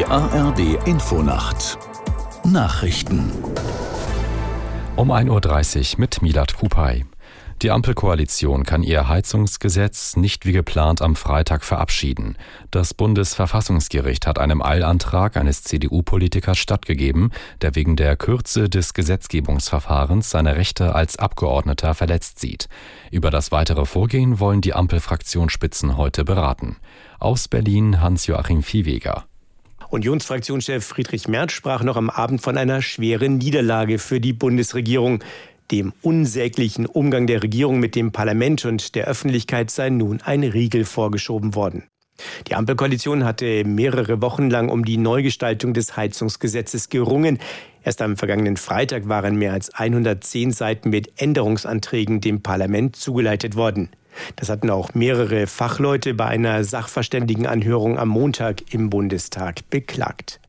Die ARD Infonacht Nachrichten um 1.30 Uhr mit Milat Kupay. Die Ampelkoalition kann ihr Heizungsgesetz nicht wie geplant am Freitag verabschieden. Das Bundesverfassungsgericht hat einem Eilantrag eines CDU-Politikers stattgegeben, der wegen der Kürze des Gesetzgebungsverfahrens seine Rechte als Abgeordneter verletzt sieht. Über das weitere Vorgehen wollen die Ampelfraktionsspitzen heute beraten. Aus Berlin Hans-Joachim Viehweger. Unionsfraktionschef Friedrich Merz sprach noch am Abend von einer schweren Niederlage für die Bundesregierung. Dem unsäglichen Umgang der Regierung mit dem Parlament und der Öffentlichkeit sei nun ein Riegel vorgeschoben worden. Die Ampelkoalition hatte mehrere Wochen lang um die Neugestaltung des Heizungsgesetzes gerungen. Erst am vergangenen Freitag waren mehr als 110 Seiten mit Änderungsanträgen dem Parlament zugeleitet worden. Das hatten auch mehrere Fachleute bei einer Sachverständigenanhörung am Montag im Bundestag beklagt.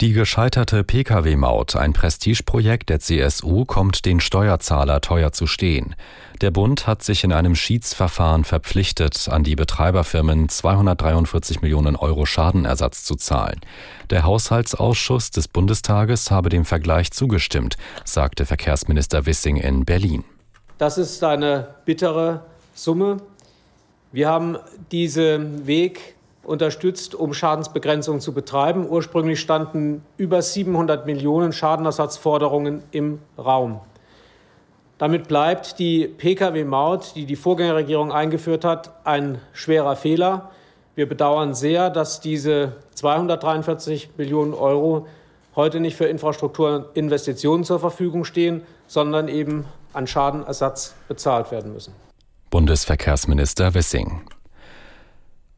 Die gescheiterte Pkw-Maut, ein Prestigeprojekt der CSU, kommt den Steuerzahler teuer zu stehen. Der Bund hat sich in einem Schiedsverfahren verpflichtet, an die Betreiberfirmen 243 Millionen Euro Schadenersatz zu zahlen. Der Haushaltsausschuss des Bundestages habe dem Vergleich zugestimmt, sagte Verkehrsminister Wissing in Berlin. Das ist eine bittere Summe. Wir haben diesen Weg unterstützt, um Schadensbegrenzung zu betreiben. Ursprünglich standen über 700 Millionen Schadenersatzforderungen im Raum. Damit bleibt die Pkw-Maut, die die Vorgängerregierung eingeführt hat, ein schwerer Fehler. Wir bedauern sehr, dass diese 243 Millionen Euro heute nicht für Infrastrukturinvestitionen zur Verfügung stehen, sondern eben an Schadenersatz bezahlt werden müssen. Bundesverkehrsminister Wissing.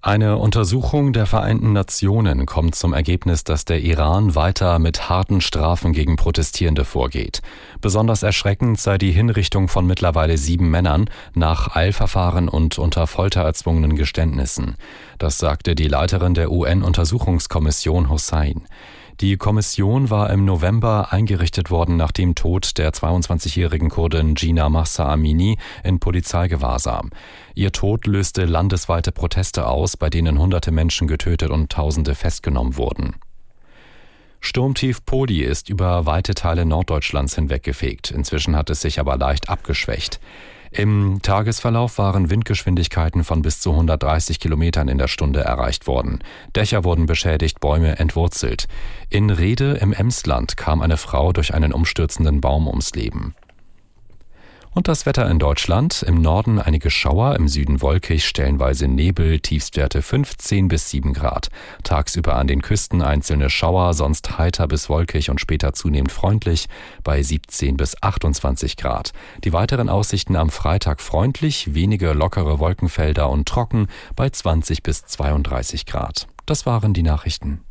Eine Untersuchung der Vereinten Nationen kommt zum Ergebnis, dass der Iran weiter mit harten Strafen gegen Protestierende vorgeht. Besonders erschreckend sei die Hinrichtung von mittlerweile sieben Männern nach Eilverfahren und unter Folter erzwungenen Geständnissen. Das sagte die Leiterin der UN-Untersuchungskommission Hussein. Die Kommission war im November eingerichtet worden nach dem Tod der 22-jährigen Kurdin Gina Mahsa Amini in Polizeigewahrsam. Ihr Tod löste landesweite Proteste aus, bei denen hunderte Menschen getötet und Tausende festgenommen wurden. Sturmtief Poli ist über weite Teile Norddeutschlands hinweggefegt. Inzwischen hat es sich aber leicht abgeschwächt. Im Tagesverlauf waren Windgeschwindigkeiten von bis zu 130 Kilometern in der Stunde erreicht worden. Dächer wurden beschädigt, Bäume entwurzelt. In Rede im Emsland kam eine Frau durch einen umstürzenden Baum ums Leben. Und das Wetter in Deutschland. Im Norden einige Schauer, im Süden wolkig, stellenweise Nebel, Tiefstwerte 15 bis 7 Grad. Tagsüber an den Küsten einzelne Schauer, sonst heiter bis wolkig und später zunehmend freundlich bei 17 bis 28 Grad. Die weiteren Aussichten am Freitag freundlich, wenige lockere Wolkenfelder und trocken bei 20 bis 32 Grad. Das waren die Nachrichten.